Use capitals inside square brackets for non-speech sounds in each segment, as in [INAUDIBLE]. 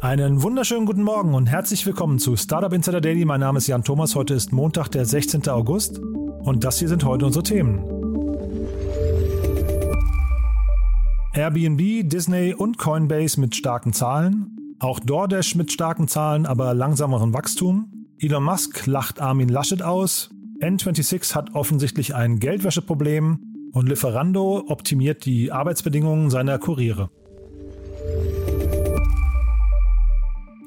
Einen wunderschönen guten Morgen und herzlich willkommen zu Startup Insider Daily. Mein Name ist Jan Thomas. Heute ist Montag, der 16. August und das hier sind heute unsere Themen. Airbnb, Disney und Coinbase mit starken Zahlen. Auch DoorDash mit starken Zahlen, aber langsameren Wachstum. Elon Musk lacht Armin Laschet aus. N26 hat offensichtlich ein Geldwäscheproblem. Und Lieferando optimiert die Arbeitsbedingungen seiner Kuriere.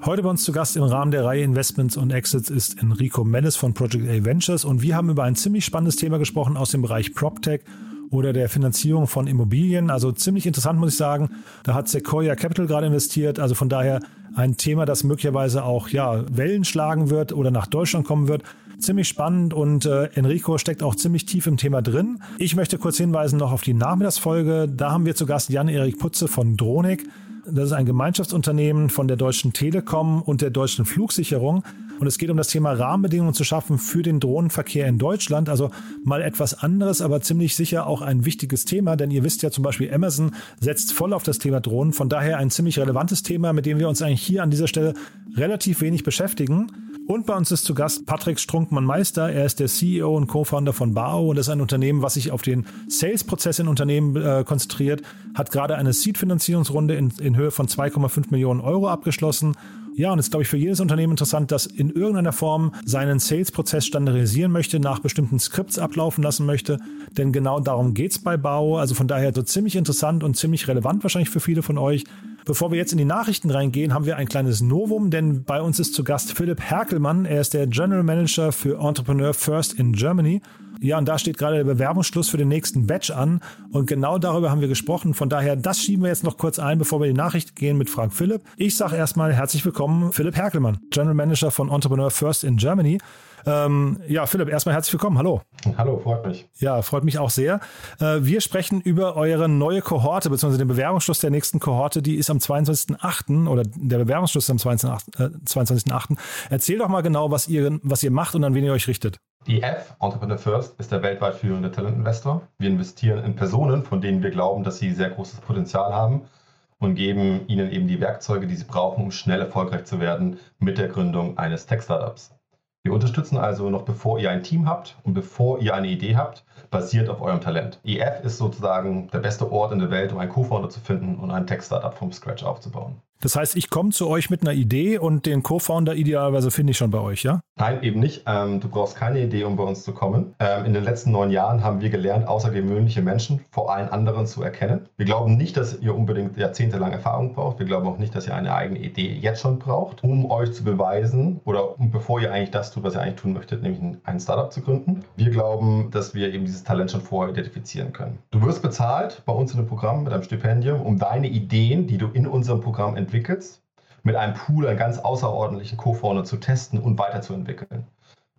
Heute bei uns zu Gast im Rahmen der Reihe Investments und Exits ist Enrico Mellis von Project A Ventures. Und wir haben über ein ziemlich spannendes Thema gesprochen aus dem Bereich PropTech oder der Finanzierung von Immobilien. Also ziemlich interessant, muss ich sagen. Da hat Sequoia Capital gerade investiert. Also von daher ein Thema, das möglicherweise auch ja, Wellen schlagen wird oder nach Deutschland kommen wird. Ziemlich spannend und äh, Enrico steckt auch ziemlich tief im Thema drin. Ich möchte kurz hinweisen noch auf die Nachmittagsfolge. Da haben wir zu Gast Jan-Erik Putze von Dronik. Das ist ein Gemeinschaftsunternehmen von der Deutschen Telekom und der Deutschen Flugsicherung. Und es geht um das Thema Rahmenbedingungen zu schaffen für den Drohnenverkehr in Deutschland. Also mal etwas anderes, aber ziemlich sicher auch ein wichtiges Thema, denn ihr wisst ja zum Beispiel, Amazon setzt voll auf das Thema Drohnen. Von daher ein ziemlich relevantes Thema, mit dem wir uns eigentlich hier an dieser Stelle relativ wenig beschäftigen. Und bei uns ist zu Gast Patrick Strunkmann-Meister. Er ist der CEO und Co-Founder von BAO und ist ein Unternehmen, was sich auf den Sales-Prozess in Unternehmen äh, konzentriert, hat gerade eine Seed-Finanzierungsrunde in, in Höhe von 2,5 Millionen Euro abgeschlossen ja, und es ist, glaube ich, für jedes Unternehmen interessant, das in irgendeiner Form seinen Sales-Prozess standardisieren möchte, nach bestimmten Skripts ablaufen lassen möchte. Denn genau darum geht es bei Bau. Also von daher so ziemlich interessant und ziemlich relevant wahrscheinlich für viele von euch. Bevor wir jetzt in die Nachrichten reingehen, haben wir ein kleines Novum, denn bei uns ist zu Gast Philipp Herkelmann. Er ist der General Manager für Entrepreneur First in Germany. Ja, und da steht gerade der Bewerbungsschluss für den nächsten Batch an. Und genau darüber haben wir gesprochen. Von daher, das schieben wir jetzt noch kurz ein, bevor wir in die Nachricht gehen mit Frank Philipp. Ich sage erstmal herzlich willkommen, Philipp Herkelmann, General Manager von Entrepreneur First in Germany. Ähm, ja, Philipp, erstmal herzlich willkommen. Hallo. Hallo, freut mich. Ja, freut mich auch sehr. Äh, wir sprechen über eure neue Kohorte, beziehungsweise den Bewerbungsschluss der nächsten Kohorte, die ist am 22.08. oder der Bewerbungsschluss ist am 22.08. 22 äh, Erzähl doch mal genau, was ihr, was ihr macht und an wen ihr euch richtet. Die F, Entrepreneur First, ist der weltweit führende Talentinvestor. Wir investieren in Personen, von denen wir glauben, dass sie sehr großes Potenzial haben und geben ihnen eben die Werkzeuge, die sie brauchen, um schnell erfolgreich zu werden mit der Gründung eines Tech-Startups. Wir unterstützen also noch bevor ihr ein Team habt und bevor ihr eine Idee habt, basiert auf eurem Talent. EF ist sozusagen der beste Ort in der Welt, um einen Co-Founder zu finden und ein Tech-Startup vom Scratch aufzubauen. Das heißt, ich komme zu euch mit einer Idee und den Co-Founder idealerweise finde ich schon bei euch, ja? Nein, eben nicht. Ähm, du brauchst keine Idee, um bei uns zu kommen. Ähm, in den letzten neun Jahren haben wir gelernt, außergewöhnliche Menschen vor allen anderen zu erkennen. Wir glauben nicht, dass ihr unbedingt jahrzehntelang Erfahrung braucht. Wir glauben auch nicht, dass ihr eine eigene Idee jetzt schon braucht, um euch zu beweisen oder bevor ihr eigentlich das tut, was ihr eigentlich tun möchtet, nämlich ein Startup zu gründen. Wir glauben, dass wir eben dieses Talent schon vorher identifizieren können. Du wirst bezahlt bei uns in einem Programm mit einem Stipendium, um deine Ideen, die du in unserem Programm entwickelst, mit einem Pool einen ganz außerordentlichen Co-Founder zu testen und weiterzuentwickeln.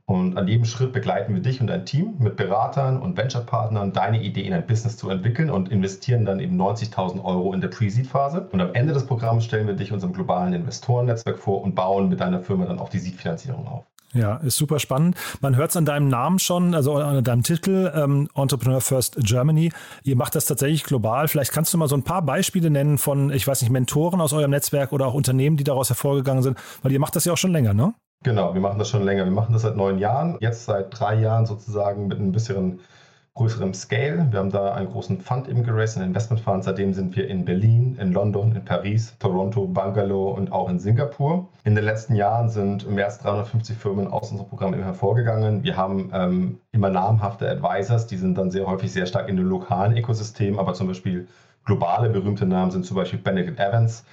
Und an jedem Schritt begleiten wir dich und dein Team mit Beratern und Venture-Partnern, deine Idee in ein Business zu entwickeln und investieren dann eben 90.000 Euro in der Pre-Seed-Phase. Und am Ende des Programms stellen wir dich unserem globalen Investorennetzwerk vor und bauen mit deiner Firma dann auch die Seed-Finanzierung auf. Ja, ist super spannend. Man hört es an deinem Namen schon, also an deinem Titel, ähm, Entrepreneur First Germany. Ihr macht das tatsächlich global. Vielleicht kannst du mal so ein paar Beispiele nennen von, ich weiß nicht, Mentoren aus eurem Netzwerk oder auch Unternehmen, die daraus hervorgegangen sind, weil ihr macht das ja auch schon länger, ne? Genau, wir machen das schon länger. Wir machen das seit neun Jahren, jetzt seit drei Jahren sozusagen mit ein bisschen größerem Scale. Wir haben da einen großen Fund eben geraced, einen Investmentfund. Seitdem sind wir in Berlin, in London, in Paris, Toronto, Bangalore und auch in Singapur. In den letzten Jahren sind mehr als 350 Firmen aus unserem Programm eben hervorgegangen. Wir haben ähm, immer namhafte Advisors, die sind dann sehr häufig sehr stark in dem lokalen Ökosystem, aber zum Beispiel globale berühmte Namen sind zum Beispiel Benedict Evans,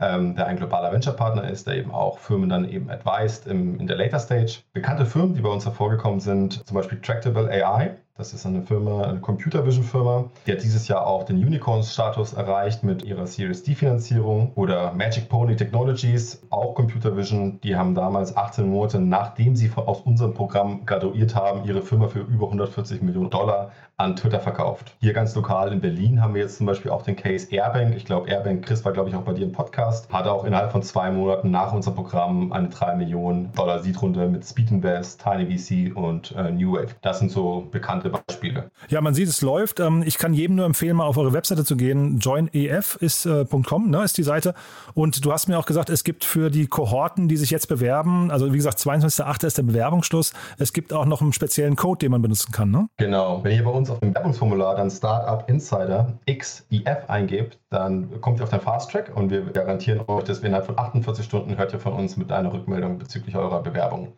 ähm, der ein globaler Venture-Partner ist, der eben auch Firmen dann eben advised im, in der Later Stage. Bekannte Firmen, die bei uns hervorgekommen sind, zum Beispiel Tractable AI, das ist eine Firma, eine Computer Vision Firma. Die hat dieses Jahr auch den Unicorns-Status erreicht mit ihrer Series D-Finanzierung. Oder Magic Pony Technologies, auch Computer Vision. Die haben damals 18 Monate, nachdem sie aus unserem Programm graduiert haben, ihre Firma für über 140 Millionen Dollar an Twitter verkauft. Hier ganz lokal in Berlin haben wir jetzt zum Beispiel auch den Case Airbank. Ich glaube, Airbank, Chris war, glaube ich, auch bei dir im Podcast, hat auch innerhalb von zwei Monaten nach unserem Programm eine 3 Millionen Dollar Seed-Runde mit Speed Invest, Tiny VC und äh, New Wave. Das sind so bekannte Beispiele. Ja, man sieht, es läuft. Ähm, ich kann jedem nur empfehlen, mal auf eure Webseite zu gehen. joinef ist, äh, .com, ne, ist die Seite. Und du hast mir auch gesagt, es gibt für die Kohorten, die sich jetzt bewerben, also wie gesagt, 22.08. ist der Bewerbungsschluss. Es gibt auch noch einen speziellen Code, den man benutzen kann, ne? Genau. Wenn ihr bei uns uns auf dem Werbungsformular dann Startup Insider XIF eingebt, dann kommt ihr auf den Fast Track und wir garantieren euch, dass wir innerhalb von 48 Stunden hört ihr von uns mit einer Rückmeldung bezüglich eurer Bewerbung.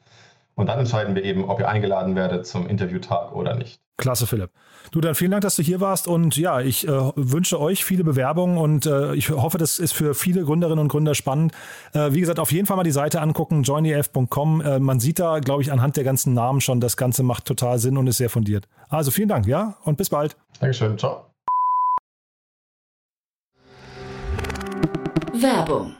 Und dann entscheiden wir eben, ob ihr eingeladen werdet zum Interviewtag oder nicht. Klasse, Philipp. Du, dann vielen Dank, dass du hier warst und ja, ich äh, wünsche euch viele Bewerbungen und äh, ich hoffe, das ist für viele Gründerinnen und Gründer spannend. Äh, wie gesagt, auf jeden Fall mal die Seite angucken, joinef.com. Äh, man sieht da, glaube ich, anhand der ganzen Namen schon, das Ganze macht total Sinn und ist sehr fundiert. Also vielen Dank, ja, und bis bald. Dankeschön, ciao. Werbung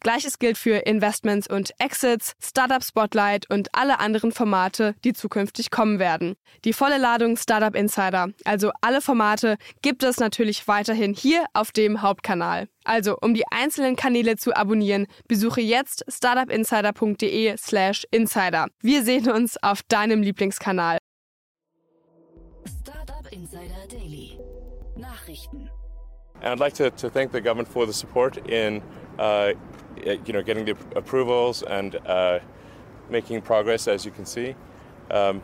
Gleiches gilt für Investments und Exits, Startup Spotlight und alle anderen Formate, die zukünftig kommen werden. Die volle Ladung Startup Insider, also alle Formate, gibt es natürlich weiterhin hier auf dem Hauptkanal. Also, um die einzelnen Kanäle zu abonnieren, besuche jetzt startupinsider.de/slash insider. Wir sehen uns auf deinem Lieblingskanal. Startup Insider Daily. Nachrichten. And I'd like to, to thank the government for the support in you know, getting the approvals and uh, making progress, as you can see. Um,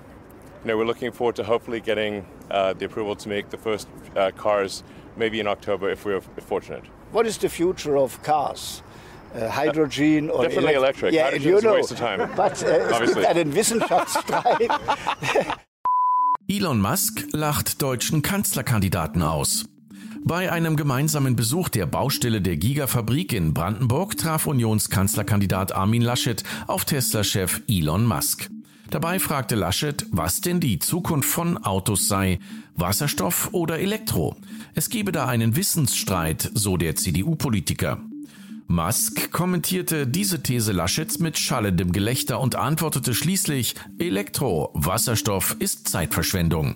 you know, we're looking forward to hopefully getting uh, the approval to make the first uh, cars maybe in October if we're fortunate. What is the future of cars? Uh, hydrogen or definitely electric. Yeah, Hydrogen you is know, a waste of time. [LAUGHS] But uh, es gibt einen Wissenschaftsstreit. [LAUGHS] Elon Musk lacht deutschen Kanzlerkandidaten aus. Bei einem gemeinsamen Besuch der Baustelle der Gigafabrik in Brandenburg traf Unionskanzlerkandidat Armin Laschet auf Tesla-Chef Elon Musk. Dabei fragte Laschet, was denn die Zukunft von Autos sei, Wasserstoff oder Elektro. Es gebe da einen Wissensstreit, so der CDU-Politiker. Musk kommentierte diese These Laschets mit schallendem Gelächter und antwortete schließlich, Elektro, Wasserstoff ist Zeitverschwendung.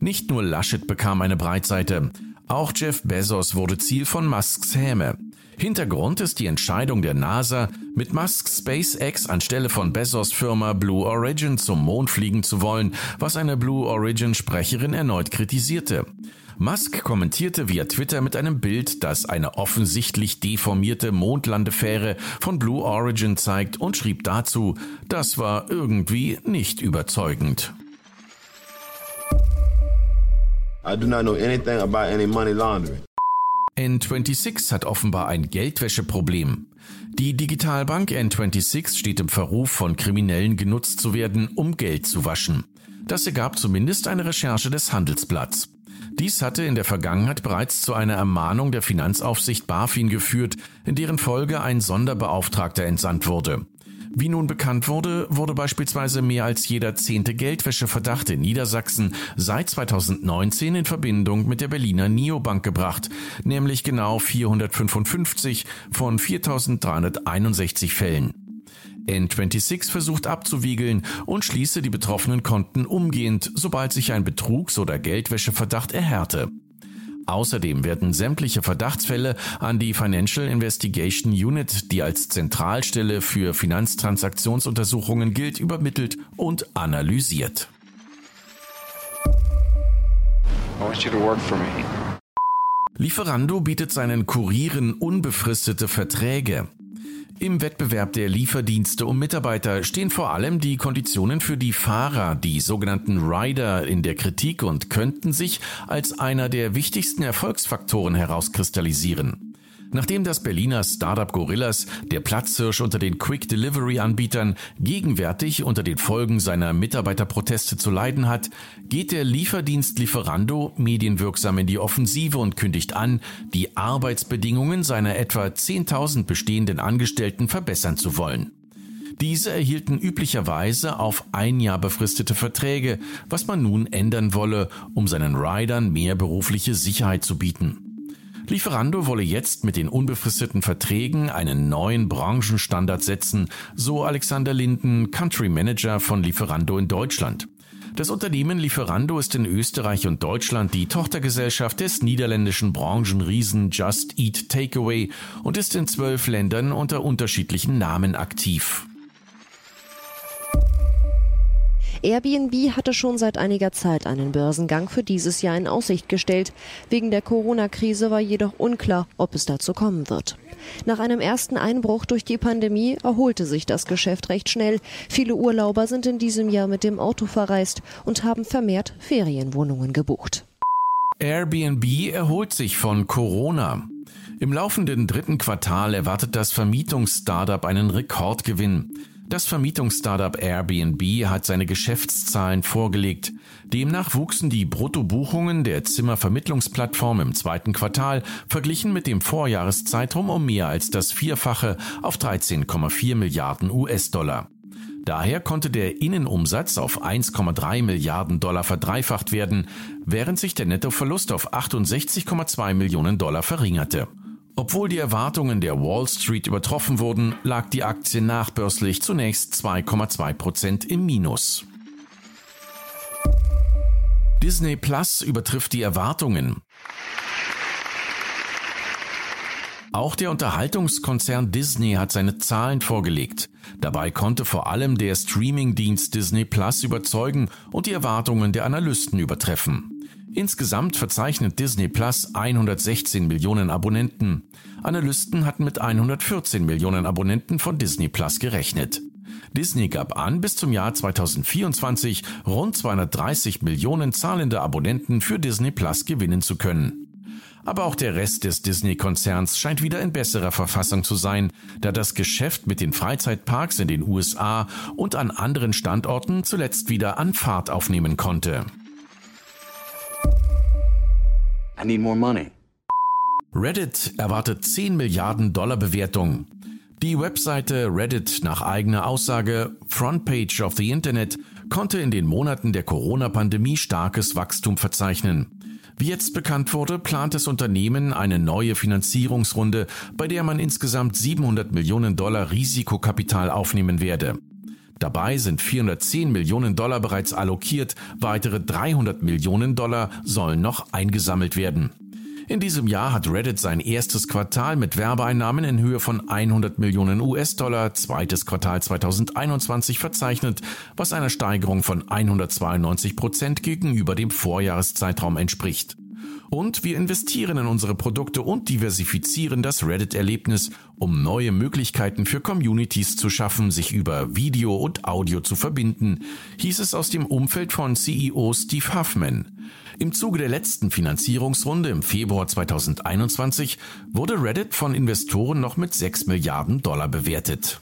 Nicht nur Laschet bekam eine Breitseite. Auch Jeff Bezos wurde Ziel von Musks Häme. Hintergrund ist die Entscheidung der NASA, mit Musks SpaceX anstelle von Bezos Firma Blue Origin zum Mond fliegen zu wollen, was eine Blue Origin Sprecherin erneut kritisierte. Musk kommentierte via Twitter mit einem Bild, das eine offensichtlich deformierte Mondlandefähre von Blue Origin zeigt und schrieb dazu, das war irgendwie nicht überzeugend. I do not know anything about any money laundering. N26 hat offenbar ein Geldwäscheproblem. Die Digitalbank N26 steht im Verruf, von Kriminellen genutzt zu werden, um Geld zu waschen. Das ergab zumindest eine Recherche des Handelsblatts. Dies hatte in der Vergangenheit bereits zu einer Ermahnung der Finanzaufsicht BaFin geführt, in deren Folge ein Sonderbeauftragter entsandt wurde. Wie nun bekannt wurde, wurde beispielsweise mehr als jeder zehnte Geldwäscheverdacht in Niedersachsen seit 2019 in Verbindung mit der Berliner Neobank gebracht, nämlich genau 455 von 4361 Fällen. N26 versucht abzuwiegeln und schließe die betroffenen Konten umgehend, sobald sich ein Betrugs- oder Geldwäscheverdacht erhärte. Außerdem werden sämtliche Verdachtsfälle an die Financial Investigation Unit, die als Zentralstelle für Finanztransaktionsuntersuchungen gilt, übermittelt und analysiert. Lieferando bietet seinen Kurieren unbefristete Verträge. Im Wettbewerb der Lieferdienste um Mitarbeiter stehen vor allem die Konditionen für die Fahrer, die sogenannten Rider, in der Kritik und könnten sich als einer der wichtigsten Erfolgsfaktoren herauskristallisieren. Nachdem das Berliner Startup Gorillas, der Platzhirsch unter den Quick Delivery Anbietern, gegenwärtig unter den Folgen seiner Mitarbeiterproteste zu leiden hat, geht der Lieferdienst Lieferando medienwirksam in die Offensive und kündigt an, die Arbeitsbedingungen seiner etwa 10.000 bestehenden Angestellten verbessern zu wollen. Diese erhielten üblicherweise auf ein Jahr befristete Verträge, was man nun ändern wolle, um seinen Riders mehr berufliche Sicherheit zu bieten. Lieferando wolle jetzt mit den unbefristeten Verträgen einen neuen Branchenstandard setzen, so Alexander Linden, Country Manager von Lieferando in Deutschland. Das Unternehmen Lieferando ist in Österreich und Deutschland die Tochtergesellschaft des niederländischen Branchenriesen Just Eat Takeaway und ist in zwölf Ländern unter unterschiedlichen Namen aktiv. Airbnb hatte schon seit einiger Zeit einen Börsengang für dieses Jahr in Aussicht gestellt. Wegen der Corona-Krise war jedoch unklar, ob es dazu kommen wird. Nach einem ersten Einbruch durch die Pandemie erholte sich das Geschäft recht schnell. Viele Urlauber sind in diesem Jahr mit dem Auto verreist und haben vermehrt Ferienwohnungen gebucht. Airbnb erholt sich von Corona. Im laufenden dritten Quartal erwartet das Vermietungs-Startup einen Rekordgewinn. Das Vermietungsstartup Airbnb hat seine Geschäftszahlen vorgelegt. Demnach wuchsen die Bruttobuchungen der Zimmervermittlungsplattform im zweiten Quartal verglichen mit dem Vorjahreszeitraum um mehr als das Vierfache auf 13,4 Milliarden US-Dollar. Daher konnte der Innenumsatz auf 1,3 Milliarden Dollar verdreifacht werden, während sich der Nettoverlust auf 68,2 Millionen Dollar verringerte. Obwohl die Erwartungen der Wall Street übertroffen wurden, lag die Aktie nachbörslich zunächst 2,2 Prozent im Minus. Disney Plus übertrifft die Erwartungen. Auch der Unterhaltungskonzern Disney hat seine Zahlen vorgelegt. Dabei konnte vor allem der Streamingdienst Disney Plus überzeugen und die Erwartungen der Analysten übertreffen. Insgesamt verzeichnet Disney Plus 116 Millionen Abonnenten. Analysten hatten mit 114 Millionen Abonnenten von Disney Plus gerechnet. Disney gab an, bis zum Jahr 2024 rund 230 Millionen zahlende Abonnenten für Disney Plus gewinnen zu können. Aber auch der Rest des Disney-Konzerns scheint wieder in besserer Verfassung zu sein, da das Geschäft mit den Freizeitparks in den USA und an anderen Standorten zuletzt wieder an Fahrt aufnehmen konnte. I need more money. Reddit erwartet 10 Milliarden Dollar Bewertung. Die Webseite Reddit nach eigener Aussage Frontpage of the Internet konnte in den Monaten der Corona-Pandemie starkes Wachstum verzeichnen. Wie jetzt bekannt wurde, plant das Unternehmen eine neue Finanzierungsrunde, bei der man insgesamt 700 Millionen Dollar Risikokapital aufnehmen werde. Dabei sind 410 Millionen Dollar bereits allokiert, weitere 300 Millionen Dollar sollen noch eingesammelt werden. In diesem Jahr hat Reddit sein erstes Quartal mit Werbeeinnahmen in Höhe von 100 Millionen US-Dollar, zweites Quartal 2021 verzeichnet, was einer Steigerung von 192 Prozent gegenüber dem Vorjahreszeitraum entspricht. Und wir investieren in unsere Produkte und diversifizieren das Reddit-Erlebnis, um neue Möglichkeiten für Communities zu schaffen, sich über Video und Audio zu verbinden, hieß es aus dem Umfeld von CEO Steve Huffman. Im Zuge der letzten Finanzierungsrunde im Februar 2021 wurde Reddit von Investoren noch mit 6 Milliarden Dollar bewertet.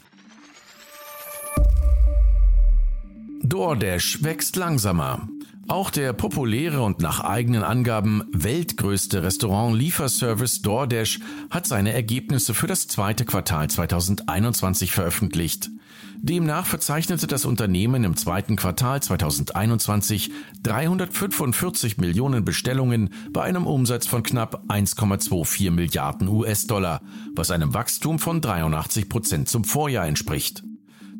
DoorDash wächst langsamer. Auch der populäre und nach eigenen Angaben weltgrößte Restaurant-Lieferservice DoorDash hat seine Ergebnisse für das zweite Quartal 2021 veröffentlicht. Demnach verzeichnete das Unternehmen im zweiten Quartal 2021 345 Millionen Bestellungen bei einem Umsatz von knapp 1,24 Milliarden US-Dollar, was einem Wachstum von 83 Prozent zum Vorjahr entspricht.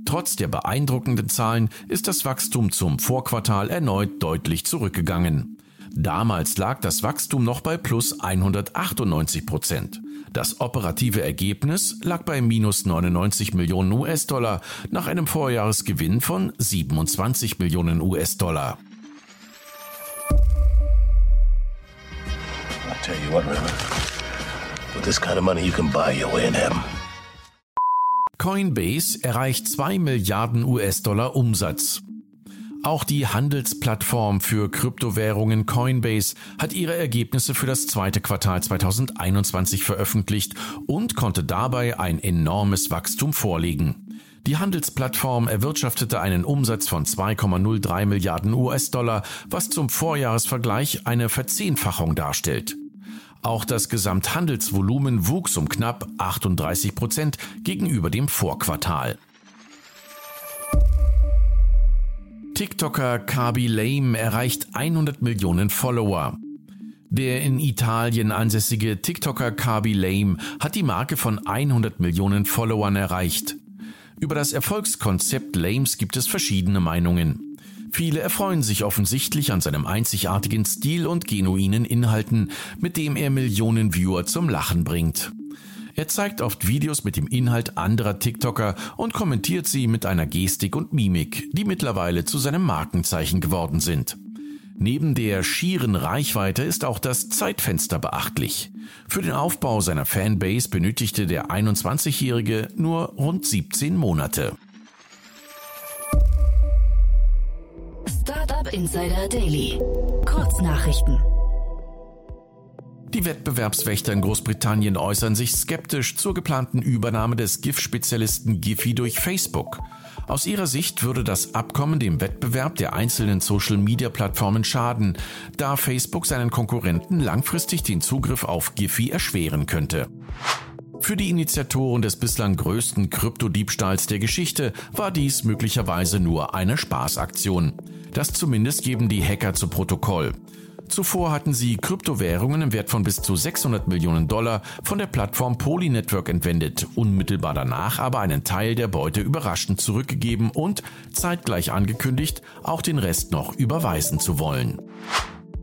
Trotz der beeindruckenden Zahlen ist das Wachstum zum Vorquartal erneut deutlich zurückgegangen. Damals lag das Wachstum noch bei plus 198 Prozent. Das operative Ergebnis lag bei minus 99 Millionen US-Dollar nach einem Vorjahresgewinn von 27 Millionen US-Dollar. I tell you what, River, with this kind of money you can buy your way in heaven. Coinbase erreicht 2 Milliarden US-Dollar Umsatz. Auch die Handelsplattform für Kryptowährungen Coinbase hat ihre Ergebnisse für das zweite Quartal 2021 veröffentlicht und konnte dabei ein enormes Wachstum vorlegen. Die Handelsplattform erwirtschaftete einen Umsatz von 2,03 Milliarden US-Dollar, was zum Vorjahresvergleich eine Verzehnfachung darstellt. Auch das Gesamthandelsvolumen wuchs um knapp 38 Prozent gegenüber dem Vorquartal. TikToker Kabi Lame erreicht 100 Millionen Follower. Der in Italien ansässige TikToker Kabi Lame hat die Marke von 100 Millionen Followern erreicht. Über das Erfolgskonzept Lames gibt es verschiedene Meinungen. Viele erfreuen sich offensichtlich an seinem einzigartigen Stil und genuinen Inhalten, mit dem er Millionen Viewer zum Lachen bringt. Er zeigt oft Videos mit dem Inhalt anderer TikToker und kommentiert sie mit einer Gestik und Mimik, die mittlerweile zu seinem Markenzeichen geworden sind. Neben der schieren Reichweite ist auch das Zeitfenster beachtlich. Für den Aufbau seiner Fanbase benötigte der 21-Jährige nur rund 17 Monate. Startup Insider Daily. Kurznachrichten. Die Wettbewerbswächter in Großbritannien äußern sich skeptisch zur geplanten Übernahme des GIF-Spezialisten Giphy durch Facebook. Aus ihrer Sicht würde das Abkommen dem Wettbewerb der einzelnen Social-Media-Plattformen schaden, da Facebook seinen Konkurrenten langfristig den Zugriff auf Giphy erschweren könnte. Für die Initiatoren des bislang größten Kryptodiebstahls der Geschichte war dies möglicherweise nur eine Spaßaktion. Das zumindest geben die Hacker zu Protokoll. Zuvor hatten sie Kryptowährungen im Wert von bis zu 600 Millionen Dollar von der Plattform Poly Network entwendet, unmittelbar danach aber einen Teil der Beute überraschend zurückgegeben und zeitgleich angekündigt, auch den Rest noch überweisen zu wollen.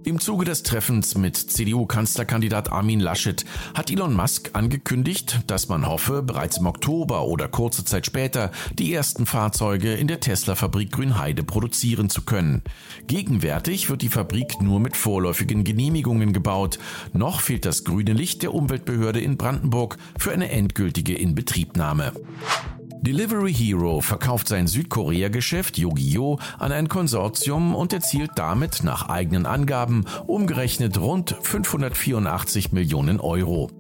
Im Zuge des Treffens mit CDU-Kanzlerkandidat Armin Laschet hat Elon Musk angekündigt, dass man hoffe, bereits im Oktober oder kurze Zeit später die ersten Fahrzeuge in der Tesla-Fabrik Grünheide produzieren zu können. Gegenwärtig wird die Fabrik nur mit vorläufigen Genehmigungen gebaut. Noch fehlt das grüne Licht der Umweltbehörde in Brandenburg für eine endgültige Inbetriebnahme. Delivery Hero verkauft sein Südkorea-Geschäft Yogi-Yo an ein Konsortium und erzielt damit nach eigenen Angaben umgerechnet rund 584 Millionen Euro.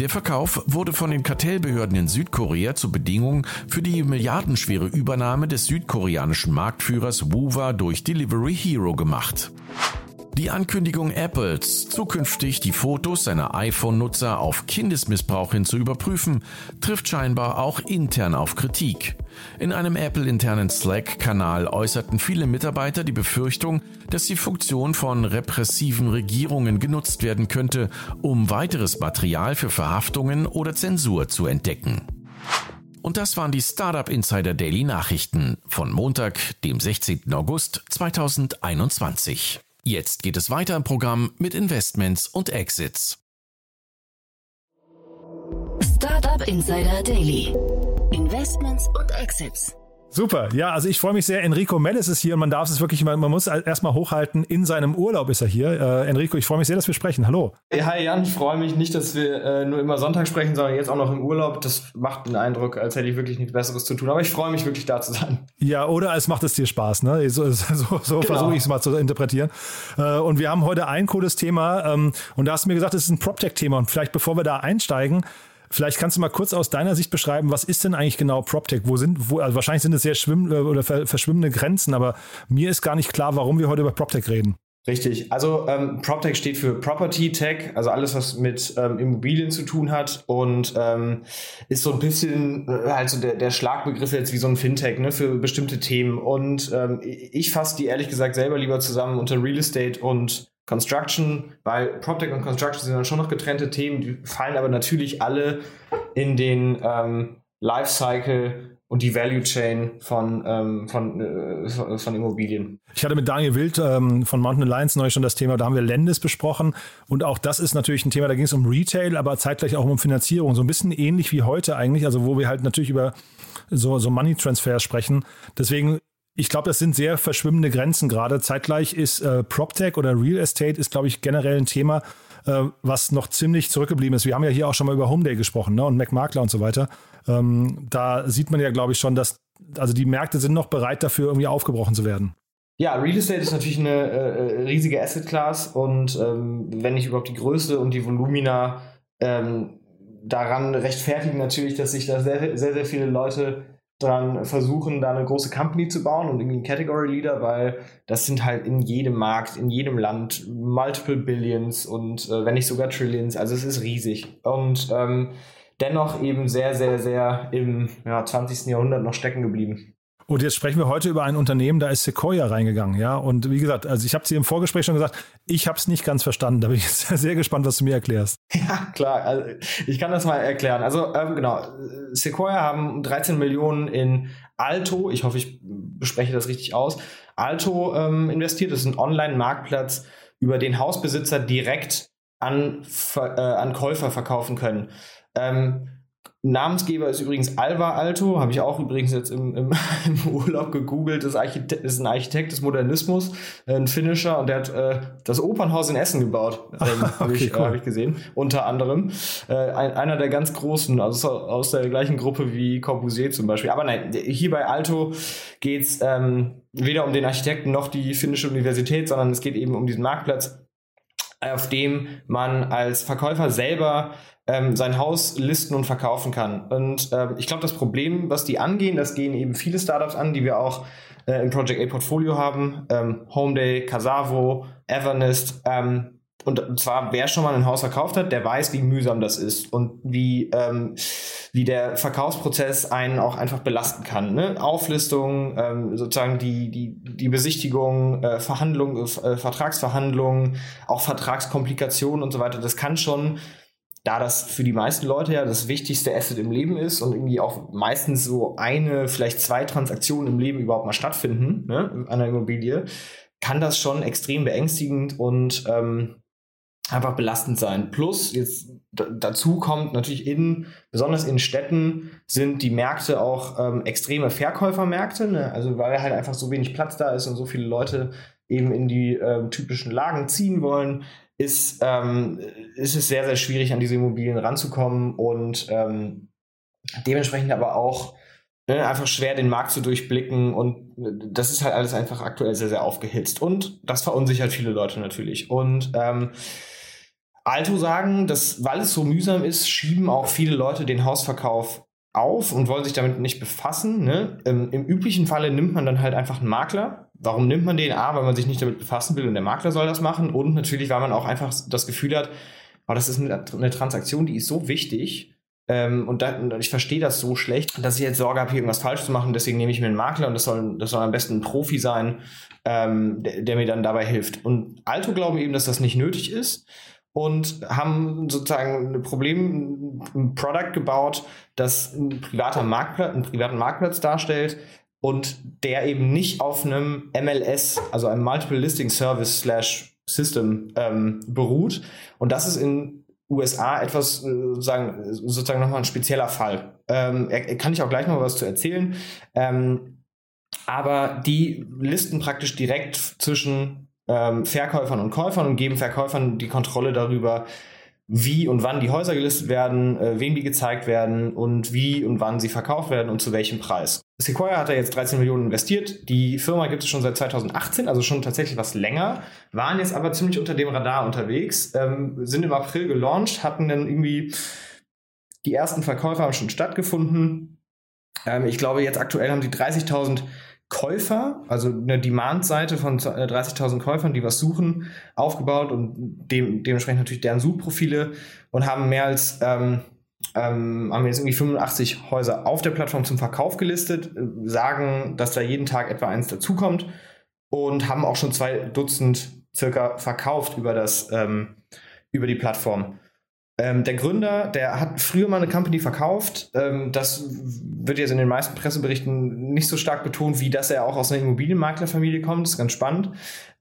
Der Verkauf wurde von den Kartellbehörden in Südkorea zur Bedingung für die milliardenschwere Übernahme des südkoreanischen Marktführers Wuwa durch Delivery Hero gemacht. Die Ankündigung Apples, zukünftig die Fotos seiner iPhone-Nutzer auf Kindesmissbrauch hin zu überprüfen, trifft scheinbar auch intern auf Kritik. In einem Apple-internen Slack-Kanal äußerten viele Mitarbeiter die Befürchtung, dass die Funktion von repressiven Regierungen genutzt werden könnte, um weiteres Material für Verhaftungen oder Zensur zu entdecken. Und das waren die Startup Insider Daily Nachrichten von Montag, dem 16. August 2021. Jetzt geht es weiter im Programm mit Investments und Exits. Startup Insider Daily. Investments und Exits. Super, ja, also ich freue mich sehr. Enrico Mellis ist hier und man darf es wirklich, man, man muss erstmal hochhalten, in seinem Urlaub ist er hier. Äh, Enrico, ich freue mich sehr, dass wir sprechen. Hallo. Hi Jan, ich freue mich nicht, dass wir äh, nur immer Sonntag sprechen, sondern jetzt auch noch im Urlaub. Das macht den Eindruck, als hätte ich wirklich nichts Besseres zu tun. Aber ich freue mich wirklich da zu sein. Ja, oder es macht es dir Spaß, ne? So, so, so genau. versuche ich es mal zu interpretieren. Äh, und wir haben heute ein cooles Thema ähm, und da hast du mir gesagt, es ist ein PropTech-Thema. Und vielleicht bevor wir da einsteigen, Vielleicht kannst du mal kurz aus deiner Sicht beschreiben, was ist denn eigentlich genau PropTech? Wo sind, wo, also wahrscheinlich sind es sehr schwimm äh, oder verschwimmende Grenzen, aber mir ist gar nicht klar, warum wir heute über PropTech reden. Richtig. Also ähm, PropTech steht für Property Tech, also alles, was mit ähm, Immobilien zu tun hat und ähm, ist so ein bisschen äh, also der, der Schlagbegriff jetzt wie so ein Fintech ne, für bestimmte Themen. Und ähm, ich fasse die ehrlich gesagt selber lieber zusammen unter Real Estate und Construction, weil PropTech und Construction sind dann schon noch getrennte Themen, die fallen aber natürlich alle in den ähm, Lifecycle und die Value Chain von, ähm, von, äh, von Immobilien. Ich hatte mit Daniel Wild ähm, von Mountain Alliance neu schon das Thema, da haben wir Lendes besprochen und auch das ist natürlich ein Thema, da ging es um Retail, aber zeitgleich auch um Finanzierung, so ein bisschen ähnlich wie heute eigentlich, also wo wir halt natürlich über so, so Money Transfers sprechen. Deswegen ich glaube, das sind sehr verschwimmende Grenzen gerade. Zeitgleich ist äh, PropTech oder Real Estate ist, glaube ich, generell ein Thema, äh, was noch ziemlich zurückgeblieben ist. Wir haben ja hier auch schon mal über Homeday gesprochen ne? und McMakler und so weiter. Ähm, da sieht man ja, glaube ich, schon, dass also die Märkte sind noch bereit dafür, irgendwie aufgebrochen zu werden. Ja, Real Estate ist natürlich eine äh, riesige Asset Class und ähm, wenn nicht überhaupt die Größe und die Volumina ähm, daran rechtfertigen natürlich, dass sich da sehr, sehr, sehr viele Leute dran versuchen, da eine große Company zu bauen und irgendwie Category Leader, weil das sind halt in jedem Markt, in jedem Land multiple Billions und äh, wenn nicht sogar Trillions, also es ist riesig. Und ähm, dennoch eben sehr, sehr, sehr im ja, 20. Jahrhundert noch stecken geblieben. Und jetzt sprechen wir heute über ein Unternehmen, da ist Sequoia reingegangen, ja. Und wie gesagt, also ich habe sie im Vorgespräch schon gesagt, ich habe es nicht ganz verstanden. Da bin ich [LAUGHS] jetzt sehr gespannt, was du mir erklärst. Ja, klar. Also ich kann das mal erklären. Also ähm, genau, Sequoia haben 13 Millionen in Alto, ich hoffe, ich bespreche das richtig aus, Alto ähm, investiert. Das ist ein Online-Marktplatz, über den Hausbesitzer direkt an, äh, an Käufer verkaufen können. Ähm, Namensgeber ist übrigens Alva Alto, habe ich auch übrigens jetzt im, im, [LAUGHS] im Urlaub gegoogelt. Das ist ein Architekt des Modernismus, äh, ein Finnischer, und der hat äh, das Opernhaus in Essen gebaut, [LAUGHS] ähm, okay, habe ich, äh, cool. äh, hab ich gesehen, unter anderem. Äh, ein, einer der ganz großen, also aus der gleichen Gruppe wie Corbusier zum Beispiel. Aber nein, hier bei Alto geht es ähm, weder um den Architekten noch die finnische Universität, sondern es geht eben um diesen Marktplatz, auf dem man als Verkäufer selber ähm, sein Haus listen und verkaufen kann. Und ähm, ich glaube, das Problem, was die angehen, das gehen eben viele Startups an, die wir auch äh, im Project A Portfolio haben. Ähm, Homeday, Casavo, Evernest. Ähm, und zwar, wer schon mal ein Haus verkauft hat, der weiß, wie mühsam das ist und wie, ähm, wie der Verkaufsprozess einen auch einfach belasten kann. Ne? Auflistung, ähm, sozusagen die, die, die Besichtigung, äh, Verhandlungen, äh, Vertragsverhandlungen, auch Vertragskomplikationen und so weiter. Das kann schon da das für die meisten Leute ja das wichtigste Asset im Leben ist und irgendwie auch meistens so eine, vielleicht zwei Transaktionen im Leben überhaupt mal stattfinden, ne, an einer Immobilie, kann das schon extrem beängstigend und ähm, einfach belastend sein. Plus, jetzt dazu kommt natürlich in, besonders in Städten sind die Märkte auch ähm, extreme Verkäufermärkte, ne? also weil halt einfach so wenig Platz da ist und so viele Leute eben in die äh, typischen Lagen ziehen wollen, ist, ähm, ist es sehr, sehr schwierig, an diese Immobilien ranzukommen und ähm, dementsprechend aber auch ne, einfach schwer, den Markt zu durchblicken und äh, das ist halt alles einfach aktuell sehr, sehr aufgehitzt und das verunsichert viele Leute natürlich. Und ähm, Alto sagen, dass, weil es so mühsam ist, schieben auch viele Leute den Hausverkauf auf und wollen sich damit nicht befassen. Ne? Im, Im, üblichen Falle nimmt man dann halt einfach einen Makler. Warum nimmt man den? A, weil man sich nicht damit befassen will und der Makler soll das machen. Und natürlich, weil man auch einfach das Gefühl hat, oh, das ist eine, eine Transaktion, die ist so wichtig. Ähm, und, da, ich verstehe das so schlecht, dass ich jetzt Sorge habe, hier irgendwas falsch zu machen. Deswegen nehme ich mir einen Makler und das soll, das soll am besten ein Profi sein, ähm, der, der mir dann dabei hilft. Und Alto glauben eben, dass das nicht nötig ist und haben sozusagen ein Problem, ein Product gebaut, das ein privater Marktplatz, einen privaten Marktplatz darstellt und der eben nicht auf einem MLS, also einem Multiple Listing Service slash System ähm, beruht. Und das ist in USA etwas äh, sozusagen, sozusagen nochmal ein spezieller Fall. Ähm, kann ich auch gleich noch was zu erzählen. Ähm, aber die listen praktisch direkt zwischen ähm, Verkäufern und Käufern und geben Verkäufern die Kontrolle darüber, wie und wann die Häuser gelistet werden, äh, wem die gezeigt werden und wie und wann sie verkauft werden und zu welchem Preis. Sequoia hat da jetzt 13 Millionen investiert. Die Firma gibt es schon seit 2018, also schon tatsächlich was länger, waren jetzt aber ziemlich unter dem Radar unterwegs, ähm, sind im April gelauncht, hatten dann irgendwie die ersten Verkäufer haben schon stattgefunden. Ähm, ich glaube, jetzt aktuell haben sie 30.000 Käufer, also eine Demand-Seite von 30.000 äh, Käufern, die was suchen, aufgebaut und dem, dementsprechend natürlich deren Suchprofile und haben mehr als ähm, ähm, haben jetzt irgendwie 85 Häuser auf der Plattform zum Verkauf gelistet, äh, sagen, dass da jeden Tag etwa eins dazukommt und haben auch schon zwei Dutzend circa verkauft über das ähm, über die Plattform. Ähm, der Gründer, der hat früher mal eine Company verkauft. Ähm, das wird jetzt in den meisten Presseberichten nicht so stark betont, wie dass er auch aus einer Immobilienmaklerfamilie kommt. Das ist ganz spannend.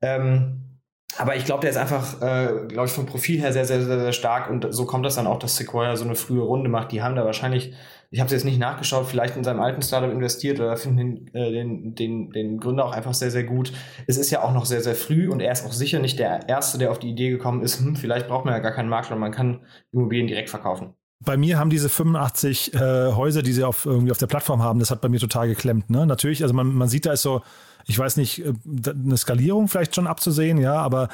Ähm, aber ich glaube, der ist einfach, äh, glaube ich, vom Profil her sehr, sehr, sehr, sehr stark und so kommt das dann auch, dass Sequoia so eine frühe Runde macht. Die haben da wahrscheinlich, ich habe es jetzt nicht nachgeschaut, vielleicht in seinem alten Startup investiert oder finden den, äh, den, den, den Gründer auch einfach sehr, sehr gut. Es ist ja auch noch sehr, sehr früh und er ist auch sicher nicht der Erste, der auf die Idee gekommen ist, hm, vielleicht braucht man ja gar keinen Makler, man kann Immobilien direkt verkaufen bei mir haben diese 85 äh, Häuser, die sie auf, irgendwie auf der Plattform haben, das hat bei mir total geklemmt. Ne? Natürlich, also man, man sieht, da ist so, ich weiß nicht, äh, eine Skalierung vielleicht schon abzusehen, ja, aber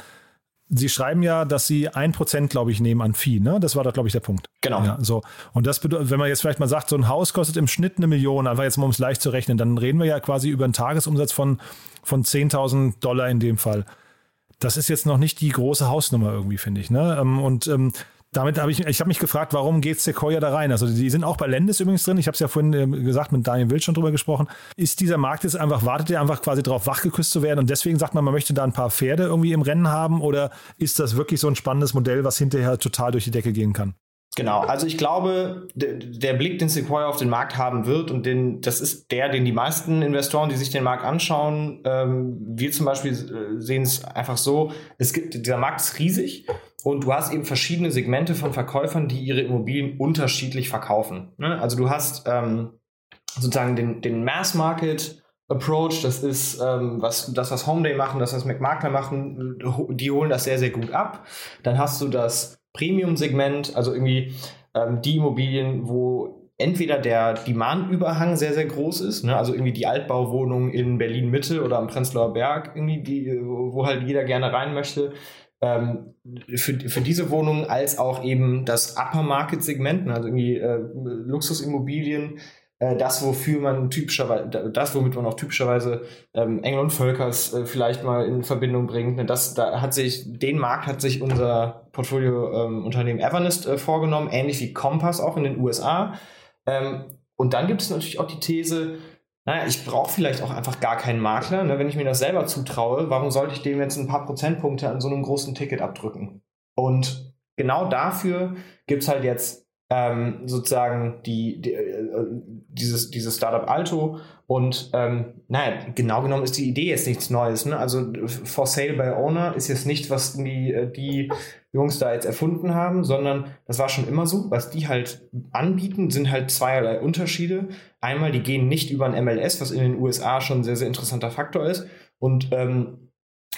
Sie schreiben ja, dass Sie ein Prozent, glaube ich, nehmen an Vieh, ne? Das war doch, glaube ich, der Punkt. Genau. Ja, so. Und das bedeutet, wenn man jetzt vielleicht mal sagt, so ein Haus kostet im Schnitt eine Million, einfach jetzt mal, um es leicht zu rechnen, dann reden wir ja quasi über einen Tagesumsatz von, von 10.000 Dollar in dem Fall. Das ist jetzt noch nicht die große Hausnummer irgendwie, finde ich, ne? Ähm, und ähm, damit habe ich, ich habe mich gefragt, warum geht Sequoia da rein? Also die sind auch bei Lendes übrigens drin. Ich habe es ja vorhin äh, gesagt, mit Daniel Wild schon drüber gesprochen. Ist dieser Markt jetzt einfach, wartet ihr einfach quasi darauf, wachgeküsst zu werden und deswegen sagt man, man möchte da ein paar Pferde irgendwie im Rennen haben oder ist das wirklich so ein spannendes Modell, was hinterher total durch die Decke gehen kann? Genau, also ich glaube, der, der, Blick, den Sequoia auf den Markt haben wird und den, das ist der, den die meisten Investoren, die sich den Markt anschauen, ähm, wir zum Beispiel äh, sehen es einfach so, es gibt, dieser Markt ist riesig und du hast eben verschiedene Segmente von Verkäufern, die ihre Immobilien unterschiedlich verkaufen. Ne? Also du hast ähm, sozusagen den, den Mass Market Approach, das ist ähm, was, das, was Homeday machen, das, was McMakler machen, die holen das sehr, sehr gut ab. Dann hast du das Premium-Segment, also irgendwie ähm, die Immobilien, wo entweder der Demand-Überhang sehr, sehr groß ist, ne? also irgendwie die Altbauwohnung in Berlin-Mitte oder am Prenzlauer Berg, irgendwie die, wo halt jeder gerne rein möchte, ähm, für, für diese Wohnungen als auch eben das Upper Market Segment, ne, also irgendwie äh, Luxusimmobilien, das, wofür man typischerweise, das, womit man auch typischerweise ähm, Engel und Völkers äh, vielleicht mal in Verbindung bringt. Ne, das, da hat sich, den Markt hat sich unser Portfolio-Unternehmen ähm, Evernest äh, vorgenommen, ähnlich wie Compass auch in den USA. Ähm, und dann gibt es natürlich auch die These, naja, ich brauche vielleicht auch einfach gar keinen Makler. Ne? Wenn ich mir das selber zutraue, warum sollte ich dem jetzt ein paar Prozentpunkte an so einem großen Ticket abdrücken? Und genau dafür gibt es halt jetzt ähm, sozusagen die, die äh, dieses, dieses Startup Alto und ähm, naja, genau genommen ist die Idee jetzt nichts Neues. Ne? Also For Sale by Owner ist jetzt nicht, was die, äh, die Jungs da jetzt erfunden haben, sondern das war schon immer so. Was die halt anbieten, sind halt zweierlei Unterschiede. Einmal, die gehen nicht über ein MLS, was in den USA schon ein sehr, sehr interessanter Faktor ist. Und ähm,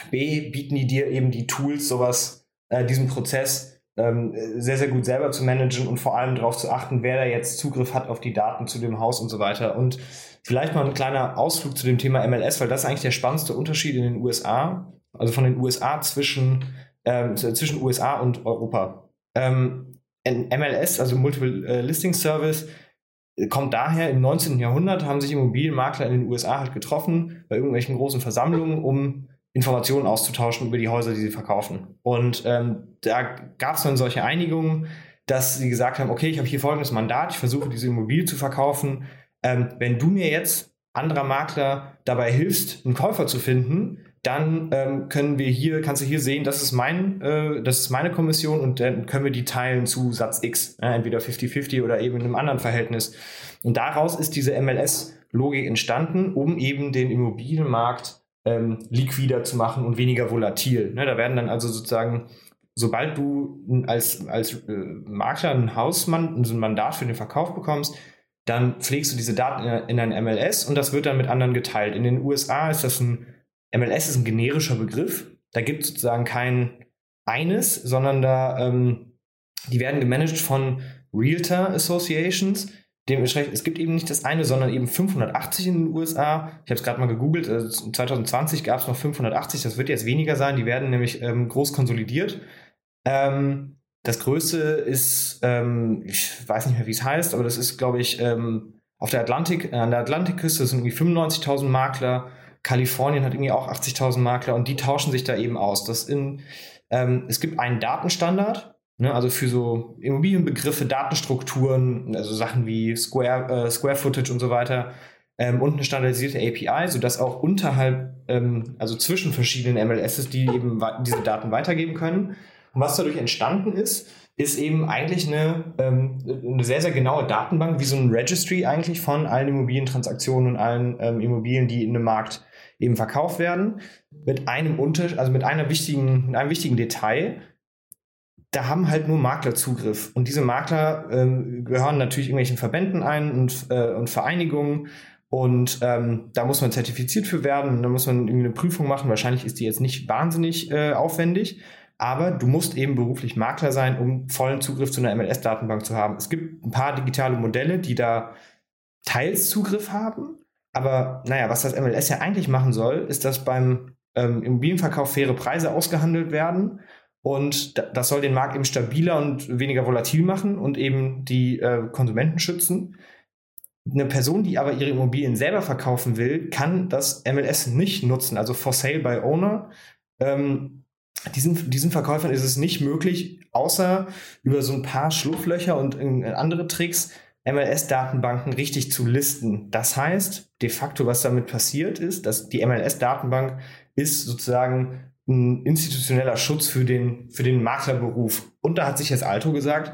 B, bieten die dir eben die Tools, sowas, äh, diesen Prozess ähm, sehr, sehr gut selber zu managen und vor allem darauf zu achten, wer da jetzt Zugriff hat auf die Daten zu dem Haus und so weiter. Und vielleicht mal ein kleiner Ausflug zu dem Thema MLS, weil das ist eigentlich der spannendste Unterschied in den USA, also von den USA zwischen, ähm, zwischen USA und Europa. Ähm, MLS, also Multiple äh, Listing Service, kommt daher, im 19. Jahrhundert haben sich Immobilienmakler in den USA halt getroffen bei irgendwelchen großen Versammlungen, um Informationen auszutauschen über die Häuser, die sie verkaufen. Und ähm, da gab es dann solche Einigungen, dass sie gesagt haben, okay, ich habe hier folgendes Mandat, ich versuche diese Immobilie zu verkaufen. Ähm, wenn du mir jetzt, anderer Makler, dabei hilfst, einen Käufer zu finden, dann ähm, können wir hier, kannst du hier sehen, das ist mein, äh, das ist meine Kommission und dann können wir die teilen zu Satz X, äh, entweder 50-50 oder eben in einem anderen Verhältnis. Und daraus ist diese MLS-Logik entstanden, um eben den Immobilienmarkt ähm, liquider zu machen und weniger volatil. Ne, da werden dann also sozusagen, sobald du als, als äh, Makler ein Hausmann, so ein Mandat für den Verkauf bekommst, dann pflegst du diese Daten in, in ein MLS und das wird dann mit anderen geteilt. In den USA ist das ein, MLS ist ein generischer Begriff. Da gibt es sozusagen kein eines, sondern da, ähm, die werden gemanagt von Realtor Associations, Dementsprechend, es gibt eben nicht das eine, sondern eben 580 in den USA. Ich habe es gerade mal gegoogelt, also 2020 gab es noch 580, das wird jetzt weniger sein, die werden nämlich ähm, groß konsolidiert. Ähm, das größte ist, ähm, ich weiß nicht mehr, wie es heißt, aber das ist, glaube ich, ähm, auf der Atlantik, äh, an der Atlantikküste sind irgendwie 95.000 Makler. Kalifornien hat irgendwie auch 80.000 Makler und die tauschen sich da eben aus. Das in, ähm, es gibt einen Datenstandard, Ne, also für so Immobilienbegriffe, Datenstrukturen, also Sachen wie Square, äh, Square Footage und so weiter, ähm, und eine standardisierte API, sodass auch unterhalb, ähm, also zwischen verschiedenen MLSs, die eben diese Daten weitergeben können. Und was dadurch entstanden ist, ist eben eigentlich eine, ähm, eine sehr, sehr genaue Datenbank, wie so ein Registry eigentlich von allen Immobilientransaktionen und allen ähm, Immobilien, die in einem Markt eben verkauft werden. Mit einem Unter also mit einer wichtigen, mit einem wichtigen Detail. Da haben halt nur Makler Zugriff. Und diese Makler ähm, gehören natürlich irgendwelchen Verbänden ein und, äh, und Vereinigungen. Und ähm, da muss man zertifiziert für werden. Da muss man irgendwie eine Prüfung machen. Wahrscheinlich ist die jetzt nicht wahnsinnig äh, aufwendig. Aber du musst eben beruflich Makler sein, um vollen Zugriff zu einer MLS-Datenbank zu haben. Es gibt ein paar digitale Modelle, die da teils Zugriff haben. Aber naja, was das MLS ja eigentlich machen soll, ist, dass beim ähm, Immobilienverkauf faire Preise ausgehandelt werden. Und das soll den Markt eben stabiler und weniger volatil machen und eben die äh, Konsumenten schützen. Eine Person, die aber ihre Immobilien selber verkaufen will, kann das MLS nicht nutzen, also for sale by owner. Ähm, diesen, diesen Verkäufern ist es nicht möglich, außer über so ein paar Schlupflöcher und andere Tricks MLS-Datenbanken richtig zu listen. Das heißt, de facto, was damit passiert ist, dass die MLS-Datenbank ist sozusagen ein institutioneller Schutz für den, für den Maklerberuf. Und da hat sich jetzt Alto gesagt,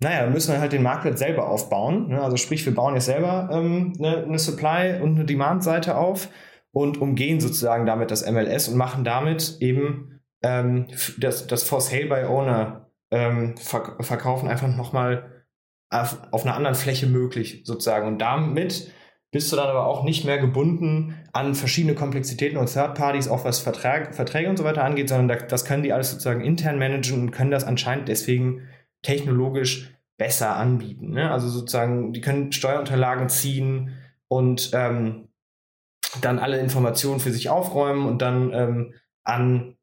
naja, müssen wir halt den Marktplatz selber aufbauen. Ne? Also sprich, wir bauen jetzt selber ähm, eine, eine Supply- und eine Demand-Seite auf und umgehen sozusagen damit das MLS und machen damit eben ähm, das, das For Sale by Owner ähm, verk verkaufen einfach nochmal auf, auf einer anderen Fläche möglich, sozusagen. Und damit bist du dann aber auch nicht mehr gebunden an verschiedene Komplexitäten und Third Parties, auch was Vertrag, Verträge und so weiter angeht, sondern da, das können die alles sozusagen intern managen und können das anscheinend deswegen technologisch besser anbieten. Ne? Also sozusagen, die können Steuerunterlagen ziehen und ähm, dann alle Informationen für sich aufräumen und dann ähm, an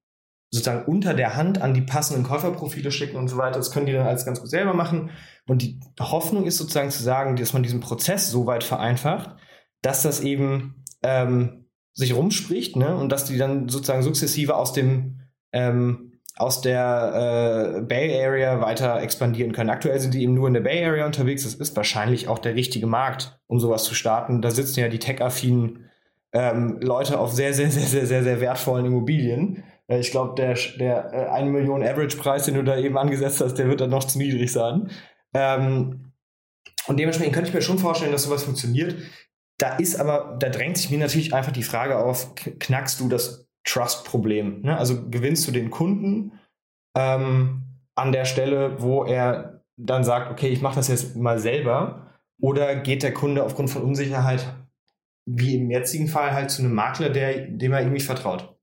sozusagen unter der Hand an die passenden Käuferprofile schicken und so weiter. Das können die dann alles ganz gut selber machen. Und die Hoffnung ist sozusagen zu sagen, dass man diesen Prozess so weit vereinfacht, dass das eben ähm, sich rumspricht ne? und dass die dann sozusagen sukzessive aus dem ähm, aus der äh, Bay Area weiter expandieren können. Aktuell sind die eben nur in der Bay Area unterwegs. Das ist wahrscheinlich auch der richtige Markt, um sowas zu starten. Da sitzen ja die tech-affinen ähm, Leute auf sehr, sehr, sehr, sehr, sehr, sehr wertvollen Immobilien. Äh, ich glaube, der, der äh, 1 Million Average-Preis, den du da eben angesetzt hast, der wird dann noch zu niedrig sein. Ähm, und dementsprechend könnte ich mir schon vorstellen, dass sowas funktioniert. Da ist aber, da drängt sich mir natürlich einfach die Frage auf, knackst du das Trust-Problem? Ne? Also gewinnst du den Kunden ähm, an der Stelle, wo er dann sagt, okay, ich mache das jetzt mal selber, oder geht der Kunde aufgrund von Unsicherheit, wie im jetzigen Fall, halt zu einem Makler, der, dem er irgendwie vertraut?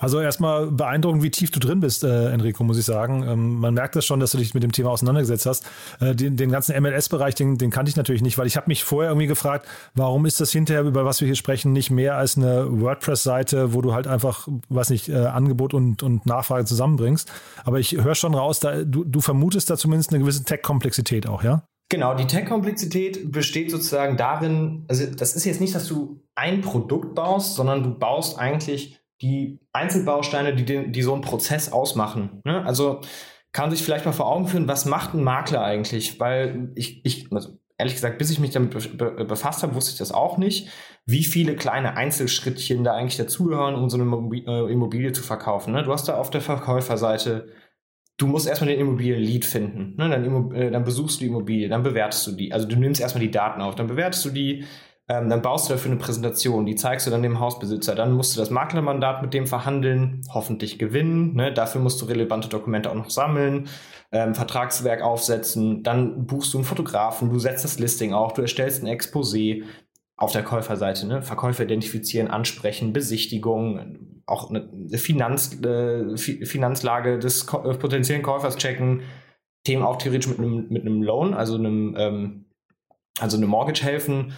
Also erstmal beeindruckend, wie tief du drin bist, äh, Enrico, muss ich sagen. Ähm, man merkt das schon, dass du dich mit dem Thema auseinandergesetzt hast. Äh, den, den, ganzen MLS-Bereich, den, den kannte ich natürlich nicht, weil ich habe mich vorher irgendwie gefragt, warum ist das hinterher, über was wir hier sprechen, nicht mehr als eine WordPress-Seite, wo du halt einfach, weiß nicht, äh, Angebot und, und Nachfrage zusammenbringst. Aber ich höre schon raus, da, du, du vermutest da zumindest eine gewisse Tech-Komplexität auch, ja? Genau, die Tech-Komplexität besteht sozusagen darin, also das ist jetzt nicht, dass du ein Produkt baust, sondern du baust eigentlich die Einzelbausteine, die, den, die so einen Prozess ausmachen. Ne? Also kann sich vielleicht mal vor Augen führen, was macht ein Makler eigentlich? Weil ich, ich also ehrlich gesagt, bis ich mich damit befasst habe, wusste ich das auch nicht, wie viele kleine Einzelschrittchen da eigentlich dazugehören, um so eine äh, Immobilie zu verkaufen. Ne? Du hast da auf der Verkäuferseite, du musst erstmal den Immobilien-Lead finden. Ne? Dann, äh, dann besuchst du die Immobilie, dann bewertest du die. Also du nimmst erstmal die Daten auf, dann bewertest du die, ähm, dann baust du dafür eine Präsentation, die zeigst du dann dem Hausbesitzer. Dann musst du das Maklermandat mit dem verhandeln, hoffentlich gewinnen. Ne? Dafür musst du relevante Dokumente auch noch sammeln, ähm, Vertragswerk aufsetzen. Dann buchst du einen Fotografen, du setzt das Listing auf, du erstellst ein Exposé auf der Käuferseite. Ne? Verkäufer identifizieren, ansprechen, Besichtigung, auch eine Finanz, äh, Finanzlage des äh, potenziellen Käufers checken. Themen auch theoretisch mit einem, mit Loan, also einem, ähm, also einem Mortgage helfen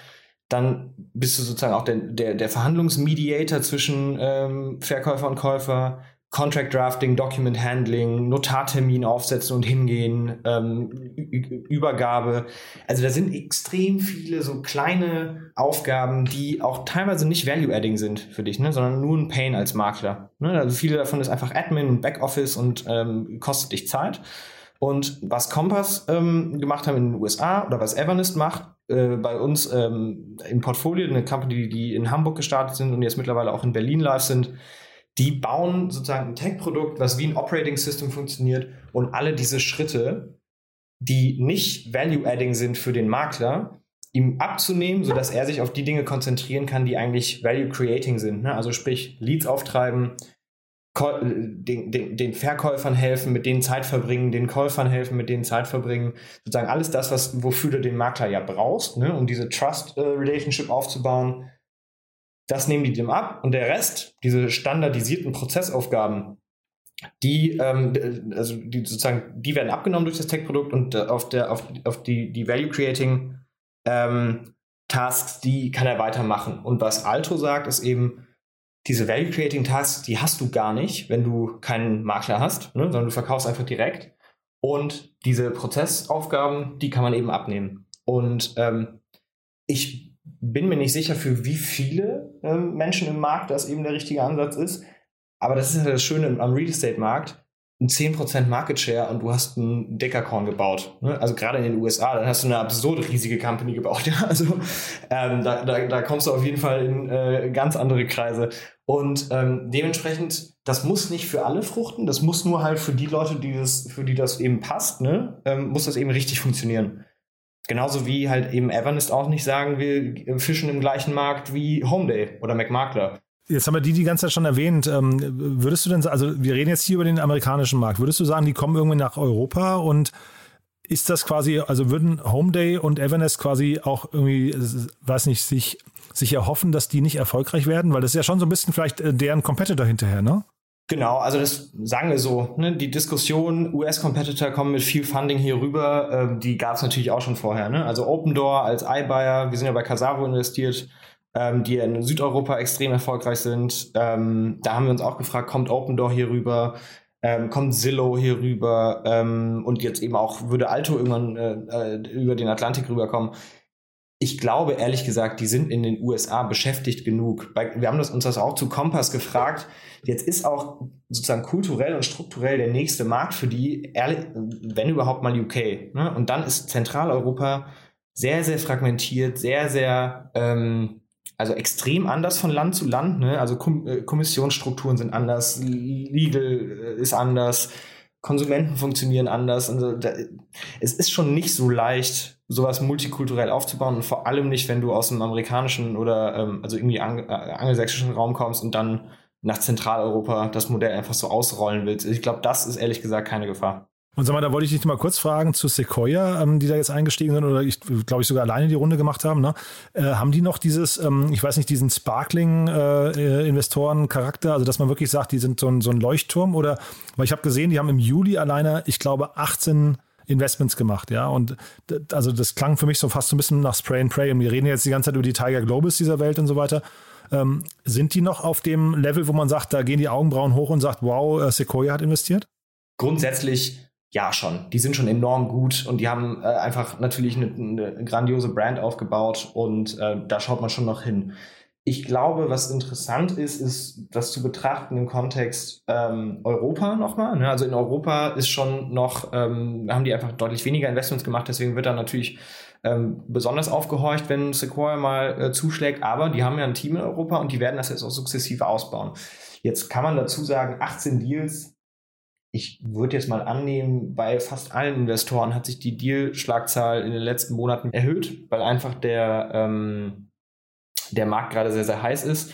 dann bist du sozusagen auch der, der, der Verhandlungsmediator zwischen ähm, Verkäufer und Käufer. Contract Drafting, Document Handling, Notartermin aufsetzen und hingehen, ähm, Übergabe. Also da sind extrem viele so kleine Aufgaben, die auch teilweise nicht Value-Adding sind für dich, ne, sondern nur ein Pain als Makler. Ne? Also viele davon ist einfach Admin und Backoffice und ähm, kostet dich Zeit. Und was Compass ähm, gemacht haben in den USA oder was Evernist macht, äh, bei uns ähm, im Portfolio, eine Company, die in Hamburg gestartet sind und jetzt mittlerweile auch in Berlin live sind, die bauen sozusagen ein Tech-Produkt, was wie ein Operating System funktioniert und alle diese Schritte, die nicht Value-Adding sind für den Makler, ihm abzunehmen, sodass er sich auf die Dinge konzentrieren kann, die eigentlich Value Creating sind. Ne? Also sprich Leads auftreiben, den, den, den, Verkäufern helfen, mit denen Zeit verbringen, den Käufern helfen, mit denen Zeit verbringen. Sozusagen alles das, was, wofür du den Makler ja brauchst, ne? um diese Trust äh, aufzubauen. Das nehmen die dem ab und der Rest, diese standardisierten Prozessaufgaben, die, ähm, also die sozusagen, die werden abgenommen durch das Tech-Produkt und äh, auf, der, auf, auf die, die Value-Creating ähm, Tasks, die kann er weitermachen. Und was Alto sagt, ist eben, diese Value-Creating-Tasks, die hast du gar nicht, wenn du keinen Makler hast, ne, sondern du verkaufst einfach direkt. Und diese Prozessaufgaben, die kann man eben abnehmen. Und ähm, ich bin mir nicht sicher, für wie viele ähm, Menschen im Markt das eben der richtige Ansatz ist. Aber das ist ja das Schöne am Real Estate-Markt. Ein 10% Market Share und du hast ein Decacorn gebaut. Ne? Also gerade in den USA, dann hast du eine absurde riesige Company gebaut. [LAUGHS] Ja? Also ähm, da, da, da kommst du auf jeden Fall in äh, ganz andere Kreise. Und ähm, dementsprechend, das muss nicht für alle fruchten, das muss nur halt für die Leute, die das, für die das eben passt, ne, ähm, muss das eben richtig funktionieren. Genauso wie halt eben Evernest auch nicht sagen will, fischen im gleichen Markt wie Homeday oder McMakler. Jetzt haben wir die die ganze Zeit schon erwähnt. Ähm, würdest du denn, also wir reden jetzt hier über den amerikanischen Markt, würdest du sagen, die kommen irgendwie nach Europa und ist das quasi, also würden Homeday und Evernest quasi auch irgendwie, weiß nicht, sich, sich erhoffen, dass die nicht erfolgreich werden? Weil das ist ja schon so ein bisschen vielleicht äh, deren Competitor hinterher, ne? Genau, also das sagen wir so. Ne? Die Diskussion, US-Competitor kommen mit viel Funding hier rüber, äh, die gab es natürlich auch schon vorher. Ne? Also Open Door als iBuyer, wir sind ja bei Casavo investiert, ähm, die in Südeuropa extrem erfolgreich sind. Ähm, da haben wir uns auch gefragt, kommt Open Door hier rüber? Ähm, kommt Zillow hier rüber ähm, und jetzt eben auch würde Alto irgendwann äh, äh, über den Atlantik rüberkommen. Ich glaube ehrlich gesagt, die sind in den USA beschäftigt genug. Wir haben das, uns das auch zu Kompass gefragt. Jetzt ist auch sozusagen kulturell und strukturell der nächste Markt für die, ehrlich, wenn überhaupt mal UK. Ne? Und dann ist Zentraleuropa sehr, sehr fragmentiert, sehr, sehr ähm, also extrem anders von Land zu Land. Ne? Also Kom äh, Kommissionsstrukturen sind anders, Legal äh, ist anders, Konsumenten funktionieren anders. Also da, es ist schon nicht so leicht, sowas multikulturell aufzubauen und vor allem nicht, wenn du aus dem amerikanischen oder ähm, also irgendwie ang äh, angelsächsischen Raum kommst und dann nach Zentraleuropa das Modell einfach so ausrollen willst. Ich glaube, das ist ehrlich gesagt keine Gefahr. Und sag mal, da wollte ich dich mal kurz fragen zu Sequoia, ähm, die da jetzt eingestiegen sind oder ich glaube ich sogar alleine die Runde gemacht haben. Ne? Äh, haben die noch dieses, ähm, ich weiß nicht, diesen Sparkling-Investoren-Charakter, äh, also dass man wirklich sagt, die sind so ein, so ein Leuchtturm oder, weil ich habe gesehen, die haben im Juli alleine, ich glaube, 18 Investments gemacht, ja. Und also das klang für mich so fast so ein bisschen nach Spray and Pray. Und wir reden jetzt die ganze Zeit über die Tiger Globus dieser Welt und so weiter. Ähm, sind die noch auf dem Level, wo man sagt, da gehen die Augenbrauen hoch und sagt, wow, äh, Sequoia hat investiert? Grundsätzlich ja schon. Die sind schon enorm gut und die haben äh, einfach natürlich eine, eine, grandiose Brand aufgebaut und äh, da schaut man schon noch hin. Ich glaube, was interessant ist, ist das zu betrachten im Kontext ähm, Europa nochmal. Ne? Also in Europa ist schon noch, ähm, haben die einfach deutlich weniger Investments gemacht, deswegen wird da natürlich ähm, besonders aufgehorcht, wenn Sequoia mal äh, zuschlägt. Aber die haben ja ein Team in Europa und die werden das jetzt auch sukzessive ausbauen. Jetzt kann man dazu sagen, 18 Deals ich würde jetzt mal annehmen, bei fast allen Investoren hat sich die Deal-Schlagzahl in den letzten Monaten erhöht, weil einfach der, ähm, der Markt gerade sehr, sehr heiß ist.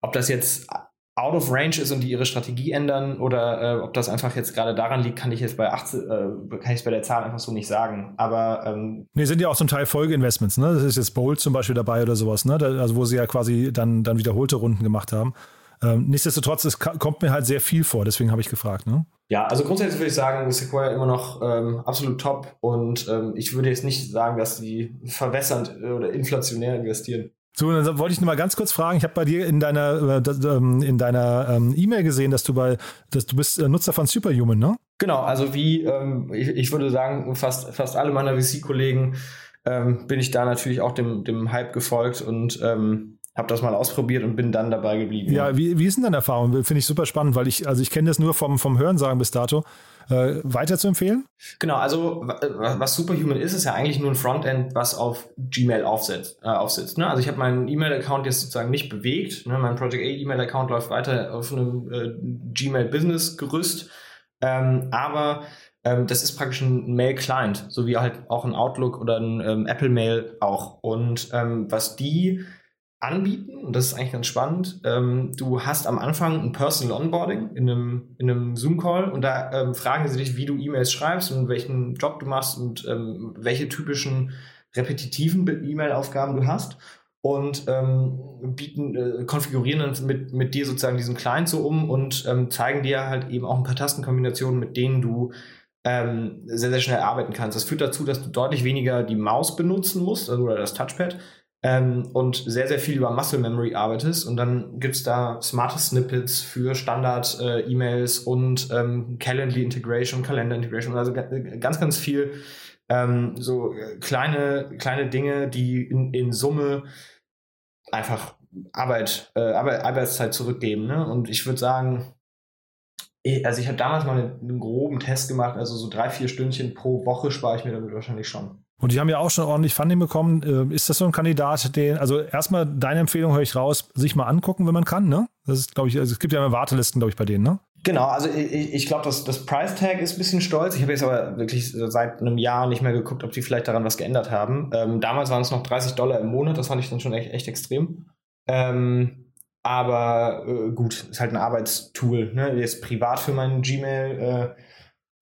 Ob das jetzt out of range ist und die ihre Strategie ändern oder äh, ob das einfach jetzt gerade daran liegt, kann ich jetzt bei 18, äh, kann ich bei der Zahl einfach so nicht sagen. Aber ähm, nee, sind ja auch zum Teil Folgeinvestments, ne? Das ist jetzt Bold zum Beispiel dabei oder sowas, ne? also wo sie ja quasi dann, dann wiederholte Runden gemacht haben. Ähm, nichtsdestotrotz, es kommt mir halt sehr viel vor, deswegen habe ich gefragt. Ne? Ja, also grundsätzlich würde ich sagen, Sequoia immer noch ähm, absolut top und ähm, ich würde jetzt nicht sagen, dass sie verwässernd äh, oder inflationär investieren. So, dann wollte ich nur mal ganz kurz fragen. Ich habe bei dir in deiner äh, ähm, in deiner ähm, E-Mail gesehen, dass du bei, dass du bist äh, Nutzer von Superhuman, ne? Genau, also wie ähm, ich, ich, würde sagen, fast fast alle meiner VC-Kollegen bin ich da natürlich auch dem dem Hype gefolgt und ähm, habe das mal ausprobiert und bin dann dabei geblieben. Ja, wie, wie ist denn deine Erfahrung? Finde ich super spannend, weil ich, also ich kenne das nur vom, vom Hörensagen bis dato. Äh, weiter zu empfehlen? Genau, also was Superhuman ist, ist ja eigentlich nur ein Frontend, was auf Gmail aufsetzt, äh, aufsitzt. Ne? Also ich habe meinen E-Mail-Account jetzt sozusagen nicht bewegt. Ne? Mein Project A E-Mail-Account läuft weiter auf einem äh, Gmail-Business-Gerüst. Ähm, aber Ähm, das ist praktisch ein Mail-Client, so wie halt auch ein Outlook oder ein ähm, Apple Mail auch. Und ähm, was die anbieten, und das ist eigentlich ganz spannend, ähm, du hast am Anfang ein Personal Onboarding in einem, in einem Zoom-Call. Und da ähm, fragen sie dich, wie du E-Mails schreibst und welchen Job du machst und ähm, welche typischen repetitiven E-Mail-Aufgaben du hast. Und ähm, bieten, äh, konfigurieren dann mit, mit dir sozusagen diesen Client so um und ähm, zeigen dir halt eben auch ein paar Tastenkombinationen, mit denen du ähm, sehr, sehr schnell arbeiten kannst. Das führt dazu, dass du deutlich weniger die Maus benutzen musst also, oder das Touchpad ähm, und sehr, sehr viel über Muscle Memory arbeitest. Und dann gibt's da smarte Snippets für Standard-E-Mails äh, und ähm, Calendly Integration, Kalender Integration, also ganz, ganz viel ähm, so äh, kleine, kleine Dinge, die in, in Summe einfach Arbeit, äh, Arbeit, Arbeitszeit zurückgeben. Ne? Und ich würde sagen, also ich habe damals mal einen, groben Test gemacht, also so drei, vier Stündchen pro Woche spare ich mir damit wahrscheinlich schon. Und die haben ja auch schon ordentlich Funding bekommen. Ähm, ist das so ein Kandidat, den, also erstmal deine Empfehlung höre ich raus, sich mal angucken, wenn man kann, ne? Das ist, glaube ich, also es gibt ja immer Wartelisten, glaube ich, bei denen, ne? Genau, also ich, ich glaube, das, das Price Tag ist ein bisschen stolz. Ich habe jetzt aber wirklich seit einem Jahr nicht mehr geguckt, ob die vielleicht daran was geändert haben. Ähm, damals waren es noch 30 Dollar im Monat, das fand ich dann schon echt, echt extrem. Ähm, aber äh, gut, ist halt ein Arbeitstool. Ne? Jetzt privat für meinen Gmail äh,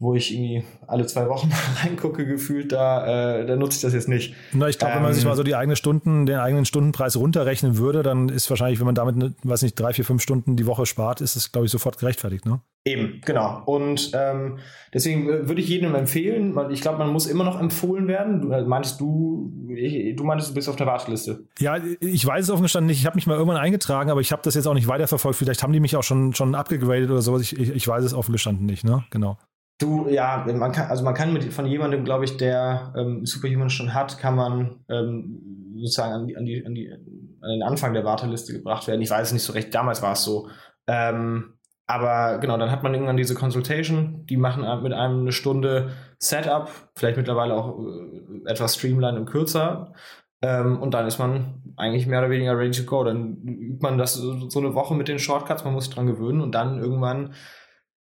wo ich irgendwie alle zwei Wochen [LAUGHS] reingucke, gefühlt, da, äh, da nutze ich das jetzt nicht. Na, ich glaube, ähm, wenn man sich ähm, mal so die eigenen Stunden, den eigenen Stundenpreis runterrechnen würde, dann ist wahrscheinlich, wenn man damit, ne, weiß nicht, drei, vier, fünf Stunden die Woche spart, ist es, glaube ich, sofort gerechtfertigt, ne? Eben, genau. Und ähm, deswegen äh, würde ich jedem empfehlen, weil ich glaube, man muss immer noch empfohlen werden. Du, äh, meintest du, ich, du meintest, du bist auf der Warteliste. Ja, ich weiß es offen gestanden nicht. Ich habe mich mal irgendwann eingetragen, aber ich habe das jetzt auch nicht weiterverfolgt. Vielleicht haben die mich auch schon, schon abgegradet oder sowas. Ich, ich, ich weiß es offen gestanden nicht, ne? Genau. Du, ja, man kann, also man kann mit von jemandem, glaube ich, der ähm, Superhuman schon hat, kann man ähm, sozusagen an die, an die, an die, an den Anfang der Warteliste gebracht werden. Ich weiß es nicht so recht, damals war es so. Ähm, aber genau, dann hat man irgendwann diese Consultation, die machen mit einem eine Stunde Setup, vielleicht mittlerweile auch äh, etwas streamline und kürzer. Ähm, und dann ist man eigentlich mehr oder weniger ready to go. Dann übt man das so eine Woche mit den Shortcuts, man muss sich dran gewöhnen und dann irgendwann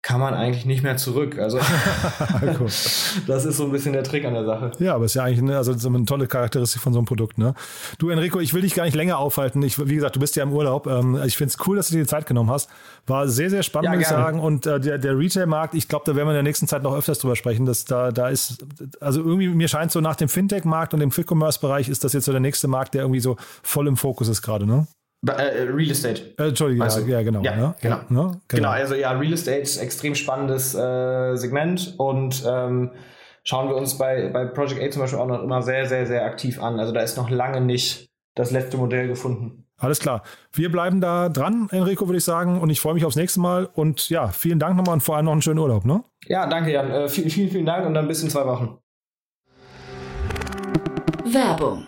kann man eigentlich nicht mehr zurück. Also [LAUGHS] [LAUGHS] das ist so ein bisschen der Trick an der Sache. Ja, aber es ist ja eigentlich eine, also so eine tolle Charakteristik von so einem Produkt. Ne? Du Enrico, ich will dich gar nicht länger aufhalten. Ich, wie gesagt, du bist ja im Urlaub. Ähm, ich finde es cool, dass du dir die Zeit genommen hast. War sehr, sehr spannend, ja, muss ich sagen. Und äh, der, der Retail-Markt, ich glaube, da werden wir in der nächsten Zeit noch öfters drüber sprechen. Dass da, da ist, also irgendwie, mir scheint so nach dem Fintech-Markt und dem Quick-Commerce-Bereich ist das jetzt so der nächste Markt, der irgendwie so voll im Fokus ist gerade, ne? Äh, Real Estate. Äh, Entschuldigung, also, ja, genau. Ja, ne? genau. Ja, ne? genau. genau. also ja, Real Estate ist extrem spannendes äh, Segment und ähm, schauen wir uns bei, bei Project A zum Beispiel auch noch immer sehr, sehr, sehr aktiv an. Also da ist noch lange nicht das letzte Modell gefunden. Alles klar. Wir bleiben da dran, Enrico, würde ich sagen. Und ich freue mich aufs nächste Mal. Und ja, vielen Dank nochmal und vor allem noch einen schönen Urlaub. Ne? Ja, danke, Jan. Äh, vielen, vielen, vielen Dank und dann bis in zwei Wochen. Werbung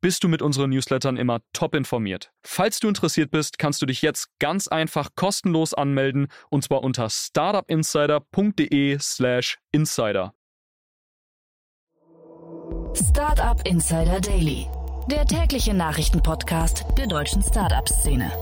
bist du mit unseren Newslettern immer top informiert. Falls du interessiert bist, kannst du dich jetzt ganz einfach kostenlos anmelden und zwar unter startupinsider.de/slash insider. Startup Insider Daily, der tägliche Nachrichtenpodcast der deutschen Startup-Szene.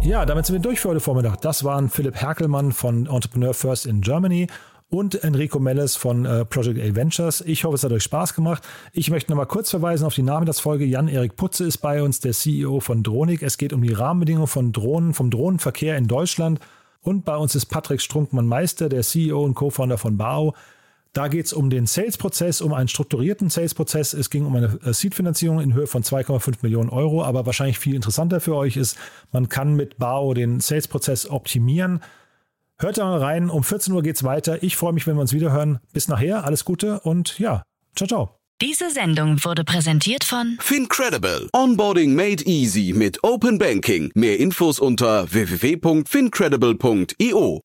Ja, damit sind wir durch für heute Vormittag. Das waren Philipp Herkelmann von Entrepreneur First in Germany und Enrico Melles von äh, Project A Ventures. Ich hoffe, es hat euch Spaß gemacht. Ich möchte noch mal kurz verweisen auf die Nachmittagsfolge. Jan-Erik Putze ist bei uns, der CEO von Dronik. Es geht um die Rahmenbedingungen von Drohnen, vom Drohnenverkehr in Deutschland. Und bei uns ist Patrick Strunkmann-Meister, der CEO und Co-Founder von BAO. Da geht es um den Sales-Prozess, um einen strukturierten Sales-Prozess. Es ging um eine äh, Seed-Finanzierung in Höhe von 2,5 Millionen Euro. Aber wahrscheinlich viel interessanter für euch ist, man kann mit BAO den Sales-Prozess optimieren. Hört da mal rein. Um 14 Uhr geht's weiter. Ich freue mich, wenn wir uns wieder hören. Bis nachher. Alles Gute und ja, ciao, ciao. Diese Sendung wurde präsentiert von Fincredible. Onboarding made easy mit Open Banking. Mehr Infos unter www.fincredible.io.